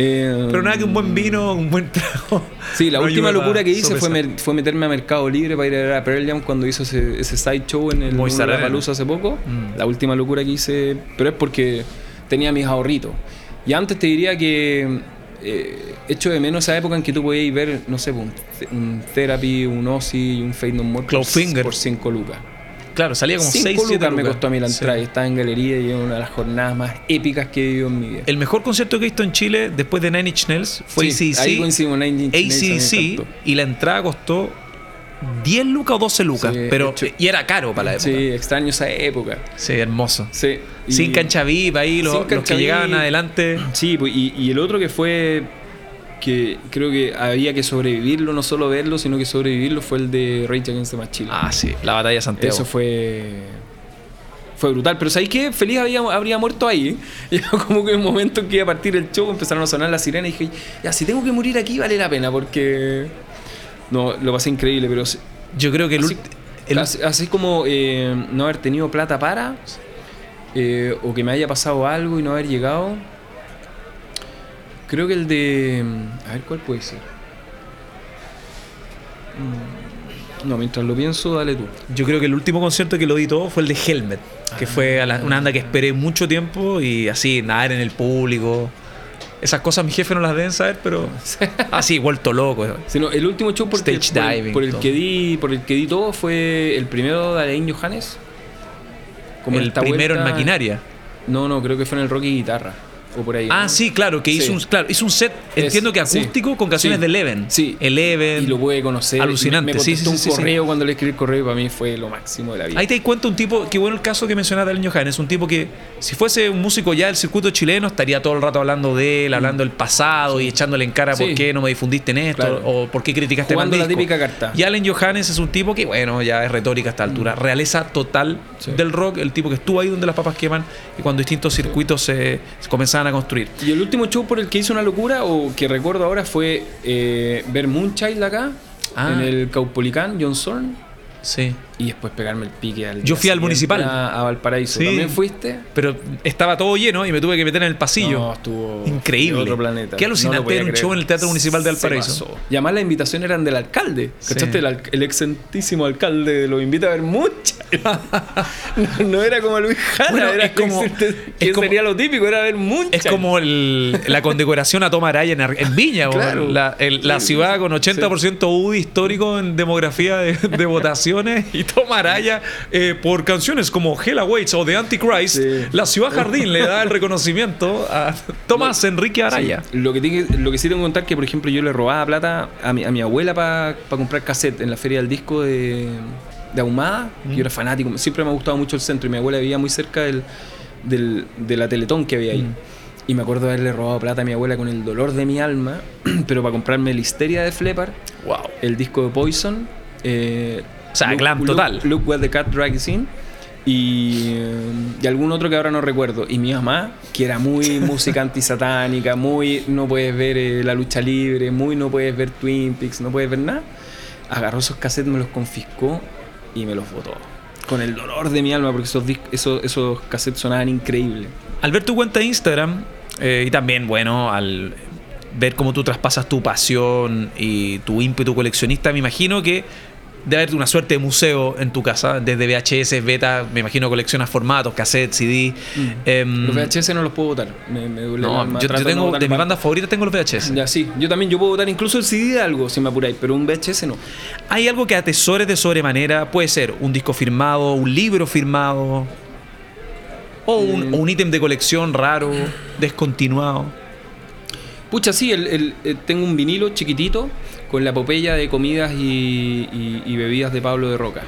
Eh, Pero nada que un buen vino, un buen trago. Sí, la no última locura que hice fue, fue meterme a Mercado Libre para ir a ver a Pearl Jam cuando hizo ese, ese side show en el. Palusa hace poco. Mm. La última locura que hice, pero es porque tenía mis ahorritos. Y antes te diría que eh, echo de menos esa época en que tú podías ver, no sé, un, un Therapy, un Ozzy y un Fade No More por, por 5 lucas. Claro, salía como 6, 5 7 lucas me costó a mí la Sí. entrada y estaba en galería y es una de las jornadas más épicas que he vivido en mi vida. El mejor concierto que he visto en Chile después de Nine Inch Nails fue Sí, ahí ACDC. coincidimos, Nine Inch Nails, ACDC y la entrada costó 10 lucas o 12 lucas. Sí, pero, hecho- y era caro para la época. Sí, Sí, extraño esa época. hermoso. Sí. y- Sin cancha VIP ahí, los, que llegaban adelante. Sí, pues, y, y el otro que fue que creo que había que sobrevivirlo, no solo verlo, sino que sobrevivirlo fue el de Rage Against the Machine. Ah, sí, la batalla de Santiago. Eso fue fue brutal, pero ¿sabéis qué? Feliz había, habría muerto ahí. ¿eh? Como que en un momento en que iba a partir el show empezaron a sonar las sirenas y dije, ya, si tengo que morir aquí vale la pena porque... No, lo pasé increíble, pero Yo creo que el, el- así- así como eh, no haber tenido plata para, eh, o que me haya pasado algo y no haber llegado, creo que el de... A ver, ¿cuál puede ser? Mm, No, mientras lo pienso, dale tú. yo creo que el último concierto que lo di todo fue el de Helmet, que Ah. fue a la- una banda que esperé mucho tiempo y así, nadar en el público. Esas cosas mi jefe no las deben saber, pero así, vuelto loco. Sino, el último show porque- Stage por, el- por que di, por el que di todo fue el primero de Alain Johannes. Como el primero en maquinaria. No, no, creo que fue en el rock y guitarra. O por ahí. Ah, ¿no? sí, claro, que hizo, un, claro, hizo un set, Es- entiendo que sí. acústico, con canciones Sí. de Eleven. Sí. Eleven. Y lo pude conocer. Alucinante, Me, me sí, un correo cuando le escribí el correo para mí fue lo máximo de la vida. Ahí te das cuenta un tipo, qué bueno el caso que mencionaste de Alan Johannes, un tipo que si fuese un músico ya del circuito chileno estaría todo el rato hablando de él, hablando del pasado y echándole en cara por Mm. Qué no me difundiste en esto Claro. o por qué criticaste Jugando la disco. típica carta. Y Allen Johannes es un tipo que, bueno, ya es retórica a esta altura, realeza total Mm. Del rock, el tipo que estuvo ahí donde las papas queman y cuando distintos circuitos se, se comenzaban a construir. Y el último show por el que hice una locura, o que recuerdo ahora, fue eh, ver Moonchild acá, Ah. en el Caupolicán, John Zorn, Sí. y después pegarme el pique al. Yo fui al municipal. A, a Valparaíso. Sí. ¿También fuiste? Pero estaba todo lleno y me tuve que meter en el pasillo. No, estuvo. Increíble. otro planeta. Qué No alucinante ver un show en el Teatro Municipal de Valparaíso. Y además las invitaciones eran del alcalde. Sí. ¿Cachaste? El, el excentísimo alcalde lo invita a ver mucha. no, no era como Luis Jara, Bueno, era es como- ¿quién es como- sería lo típico? Era ver mucha. Es como el- la condecoración a Tom Araya en, en Viña, Claro. la, el- la ciudad con 80% UDI histórico en demografía de, de y Tom Araya eh, por canciones como Hell Awaits o The Antichrist, Sí. la ciudad jardín le da el reconocimiento a Tomás Enrique Araya. Sí. Lo, que tiene- lo que sí tengo que contar que, por ejemplo, yo le robaba plata a mi, a mi abuela para comprar cassette en la feria del disco de, de Ahumada. Mm. Yo era fanático, siempre me ha gustado mucho el centro y mi abuela vivía muy cerca del, del- de la Teletón que había ahí. Mm. Y me acuerdo de haberle robado plata a mi abuela con el dolor de mi alma, pero para comprarme el Histeria de Flepar, Wow. el disco de Poison. eh, O sea, glam Look- total. Look What the Cat Drags In. Y, eh, y algún otro que ahora no recuerdo. Y mi mamá, que era muy música antisatánica, muy no puedes ver eh, la lucha libre, muy no puedes ver Twin Peaks, no puedes ver nada, agarró esos cassettes, me los confiscó y me los botó. Con el dolor de mi alma, porque esos, esos, esos cassettes sonaban increíbles. Al ver tu cuenta de Instagram eh, y también, bueno, al ver cómo tú traspasas tu pasión y tu ímpetu coleccionista, me imagino que debe haber una suerte de museo en tu casa, desde VHS, beta, me imagino coleccionas formatos, cassettes, CD. Em, Los VHS no los puedo votar. Me, me duele el no, yo, yo trato de no tengo, de mi banda favorita tengo los VHS. Ya, sí. Yo también, yo puedo votar incluso el CD de algo, si me apuráis, pero un VHS no. ¿Hay algo que atesores de sobremanera? Puede ser un disco firmado, un libro firmado, o un, Mm. un ítem de colección raro, descontinuado. Pucha, sí, el, el- eh, tengo un vinilo chiquitito con la epopeya de comidas y, y- y bebidas de Pablo de Roca,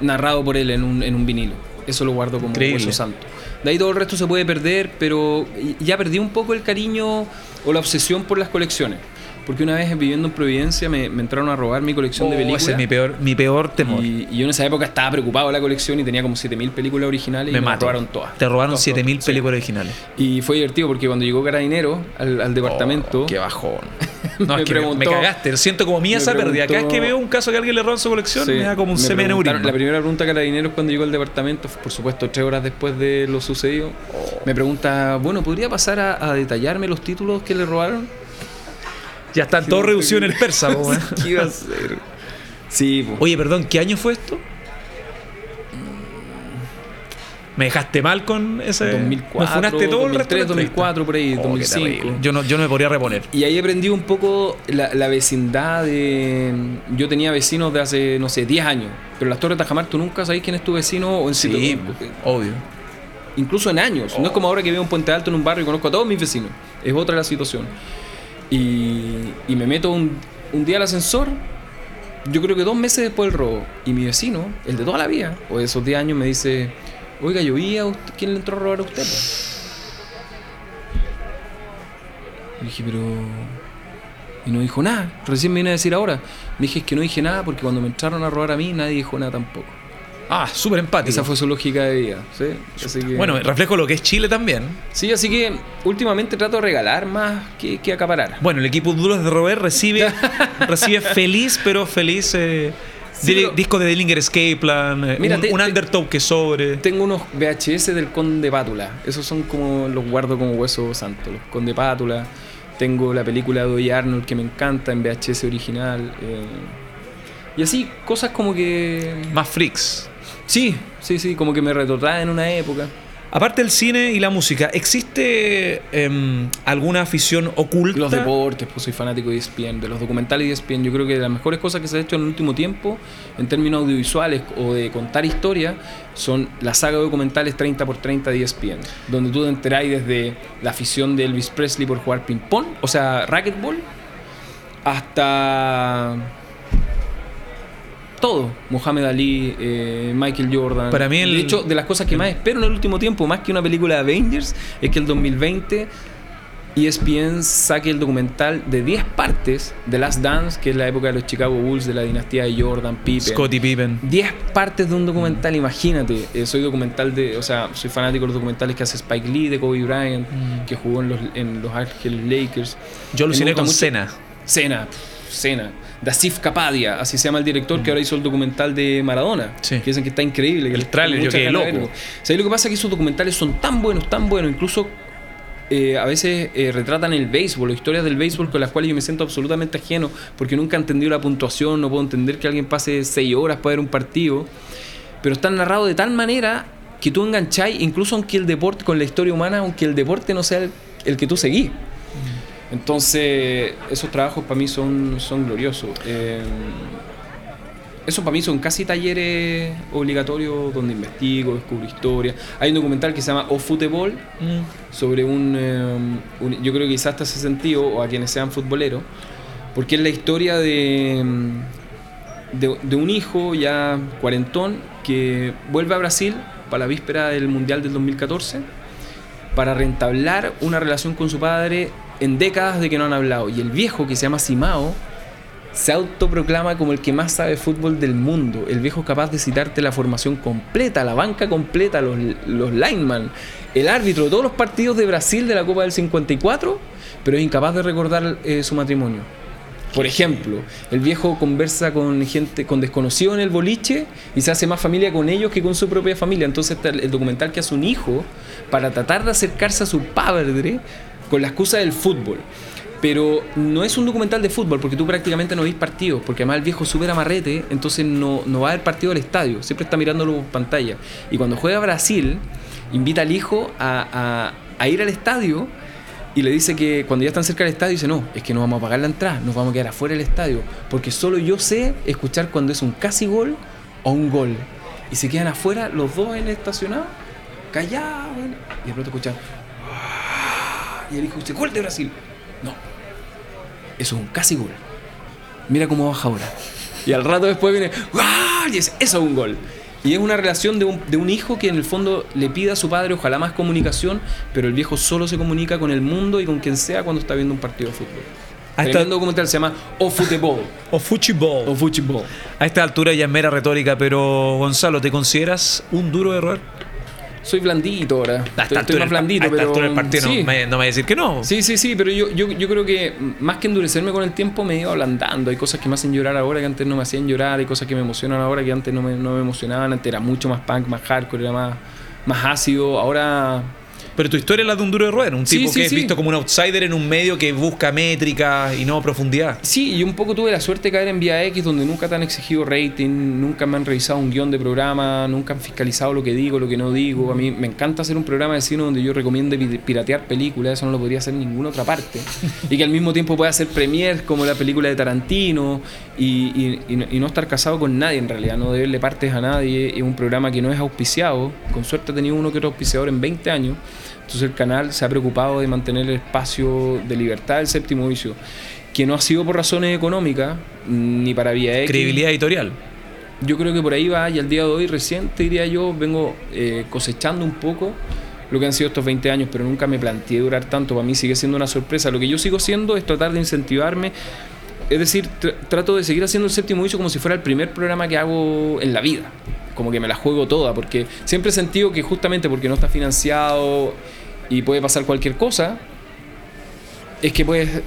narrado por él en un, en un vinilo. Eso lo guardo como Increíble. hueso santo. De ahí todo el resto se puede perder, pero ya perdí un poco el cariño o la obsesión por las colecciones. Porque una vez viviendo en Providencia me, me entraron a robar mi colección de Oh, películas. ese es mi peor, mi peor temor. Y, y yo en esa época estaba preocupado de la colección y tenía como 7000 películas originales me y me robaron todas. Te robaron Todas, 7000 todas, sí. películas originales. Y fue divertido porque cuando llegó Carabinero al, al departamento. Oh, qué bajón. No, Me es que me- me, preguntó- cagaste. Siento como mía esa pérdida. Cada vez que preguntó- veo un caso que alguien le roba su colección, Sí, me da como un me semen. La primera pregunta que Carabineros cuando llegó al departamento, por supuesto, tres horas después de lo sucedido, Oh. me pregunta, bueno, ¿podría pasar a, a detallarme los títulos que le robaron? Ya están todos reducidos en el persa. ¿Qué iba a hacer? Sí, po. Oye, perdón, ¿qué año fue esto? Me dejaste mal con ese. 2004, Me funaste todo el resto de la 2003, 2004, por ahí. Oh, qué 2005. terrible. Yo no, yo no me podría reponer. Y ahí aprendí un poco la, la vecindad de... Yo tenía vecinos de hace, no sé, 10 años. Pero en las Torres de Tajamar tú nunca sabes quién es tu vecino o en Sí, situ- obvio. incluso en años. No es como ahora que veo un puente alto en un barrio y conozco a todos mis vecinos. Es otra la situación. Y, y me meto un, un día al ascensor, yo creo que dos meses después del robo. Y mi vecino, el de toda la vida, o de esos 10 años, me dice: Oiga, yo vi a usted, ¿quién le entró a robar a usted? po?" Y dije, pero. Y no dijo nada. Recién me viene a decir ahora. Me dije, es que no dije nada porque cuando me entraron a robar a mí, nadie dijo nada tampoco. Ah, súper empático. Esa fue su lógica de vida. ¿sí? Así que- Bueno, reflejo lo que es Chile también. Sí, así que últimamente trato de regalar más que, que acaparar. Bueno, el equipo Duros de Robert recibe, recibe feliz, pero feliz eh, Sí, pero- disco de Dillinger Escape Plan, eh, Mira, un, te- un te- Undertow que sobre. Tengo unos VHS del Conde Pátula. Esos son como los guardo como hueso santo. Los Conde Pátula. Tengo la película de Doy Arnold que me encanta en VHS original. eh. Y así, cosas como que. Más freaks. Sí, sí, sí, como que me retrotraen una época. Aparte del cine y la música, ¿existe em, alguna afición oculta? Los deportes, pues soy fanático de ESPN, de los documentales de ESPN. Yo creo que las mejores cosas que se ha hecho en el último tiempo, en términos audiovisuales o de contar historia, son la saga de documentales 30x30 de ESPN, donde tú te enteráis desde la afición de Elvis Presley por jugar ping-pong, o sea, racquetball, hasta todo. Mohamed Ali, eh, Michael Jordan. Para mí el- De hecho, de las cosas que más espero en el último tiempo, más que una película de Avengers, es que el 2020 ESPN saque el documental de 10 partes de Last Dance, que es la época de los Chicago Bulls, de la dinastía de Jordan, Pippen. Scottie Pippen. 10 partes de un documental, imagínate. Eh, soy documental de, o sea, soy fanático de los documentales que hace Spike Lee de Kobe Bryant, que jugó en los, en los Ángeles Lakers. Yo aluciné con mucho- Cena. Cena, Cena. Dasif Kapadia, así se llama el director que ahora hizo el documental de Maradona. Sí. Que dicen que está increíble. que El mucha yo quedé loco. verlo. ¿Sabes lo que pasa? Que esos documentales son tan buenos, tan buenos, incluso eh, a veces eh, retratan el béisbol o historias del béisbol con las cuales yo me siento absolutamente ajeno porque nunca he entendido la puntuación, no puedo entender que alguien pase seis horas para ver un partido, pero están narrados de tal manera que tú engancháis, incluso aunque el deporte, con la historia humana, aunque el deporte no sea el, el que tú seguís. Entonces, esos trabajos para mí son, son gloriosos. Eh, esos para mí son casi talleres obligatorios donde investigo, descubro historia. Hay un documental que se llama O Football sobre un, eh, un- Yo creo que quizás hasta hace sentido, o a quienes sean futboleros, porque es la historia de, mm, de, de un hijo ya cuarentón que vuelve a Brasil para la víspera del Mundial del 2014 para reentablar una relación con su padre en décadas de que no han hablado. Y el viejo, que se llama Simao, se autoproclama como el que más sabe fútbol del mundo. El viejo capaz de citarte la formación completa, la banca completa, los, los lineman, el árbitro de todos los partidos de Brasil de la Copa del 54, pero es incapaz de recordar eh, su matrimonio. Por ejemplo, el viejo conversa con gente, con desconocidos en el boliche y se hace más familia con ellos que con su propia familia. Entonces el documental que hace un hijo para tratar de acercarse a su padre con la excusa del fútbol. Pero no es un documental de fútbol porque tú prácticamente no ves partidos, porque además el viejo súper amarrete, entonces no, no va al partido al estadio, siempre está mirándolo por pantalla. Y cuando juega Brasil, invita al hijo a, a- a ir al estadio y le dice que cuando ya están cerca del estadio, dice, no, es que no vamos a pagar la entrada, nos vamos a quedar afuera del estadio, porque solo yo sé escuchar cuando es un casi gol o un gol. Y se quedan afuera los dos en el estacionado, callados, y de pronto escuchan, y el hijo dice, gol de Brasil. No, eso es un casi gol. Mira cómo baja ahora. Y al rato después viene, ¡ah! y dice, eso es un gol. Y es una relación de un, de un hijo que en el fondo le pide a su padre ojalá más comunicación, pero el viejo solo se comunica con el mundo y con quien sea cuando está viendo un partido de fútbol. Ahí está. Tremendo documental se llama O Football. O Fuchiball. O Football. A esta altura ya es mera retórica, pero Gonzalo, ¿te consideras un duro de roer? Soy blandito ahora. Estoy, esta estoy altura más blandito, a pero. altura del partido sí. no, me, no me va a decir que no. Sí, sí, sí, pero yo, yo, yo creo que más que endurecerme con el tiempo me he ido ablandando. Hay cosas que me hacen llorar ahora que antes no me hacían llorar, hay cosas que me emocionan ahora que antes no me, no me emocionaban. Antes era mucho más punk, más hardcore, era más, más ácido. Ahora Pero tu historia es la de un duro de roer, un tipo sí, que es sí. visto como un outsider en un medio que busca métrica y no profundidad. Sí, y un poco tuve la suerte de caer en Vía X, donde nunca te han exigido rating, nunca me han revisado un guion de programa, nunca han fiscalizado lo que digo, lo que no digo. A mí me encanta hacer un programa de cine donde yo recomiendo pi- piratear películas, eso no lo podría hacer en ninguna otra parte. y que al mismo tiempo pueda hacer premiers como la película de Tarantino y, y no estar casado con nadie en realidad, no deberle partes a nadie. Es un programa que no es auspiciado, con suerte he tenido uno que otro auspiciador en 20 años. Entonces el canal se ha preocupado de mantener el espacio de libertad del séptimo vicio, que no ha sido por razones económicas, ni para Vía X. Credibilidad editorial. Yo creo que por ahí va y al día de hoy reciente, diría yo, vengo eh, cosechando un poco lo que han sido estos 20 años, pero nunca me planteé durar tanto. Para mí sigue siendo una sorpresa. Lo que yo sigo haciendo es tratar de incentivarme. Es decir, tr- trato de seguir haciendo el séptimo vicio como si fuera el primer programa que hago en la vida. Como que me la juego toda, porque siempre he sentido que justamente porque no está financiado y puede pasar cualquier cosa, es que puede,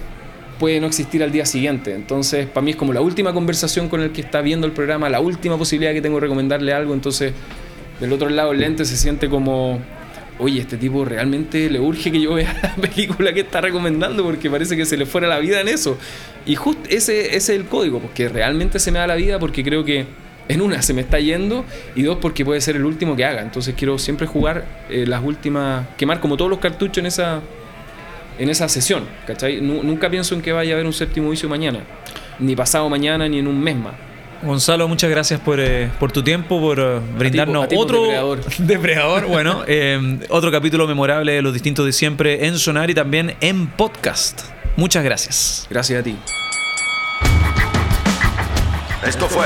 puede no existir al día siguiente. Entonces, para mí es como la última conversación con el que está viendo el programa, la última posibilidad que tengo de recomendarle algo. Entonces, del otro lado, el lente se siente como, oye, este tipo realmente le urge que yo vea la película que está recomendando porque parece que se le fuera la vida en eso. Y justo ese, ese es el código, porque realmente se me da la vida porque creo que en una se me está yendo y dos porque puede ser el último que haga. Entonces quiero siempre jugar eh, las últimas, quemar como todos los cartuchos en esa en esa sesión, ¿cachai? Nu- nunca pienso en que vaya a haber un séptimo vicio mañana, ni pasado mañana, ni en un mes más. Gonzalo, muchas gracias por, eh, por tu tiempo, por eh, brindarnos a otro depredador. depredador, bueno, eh, otro capítulo memorable de los distintos de siempre en Sonar y también en podcast. Muchas gracias. Gracias a ti. Esto fue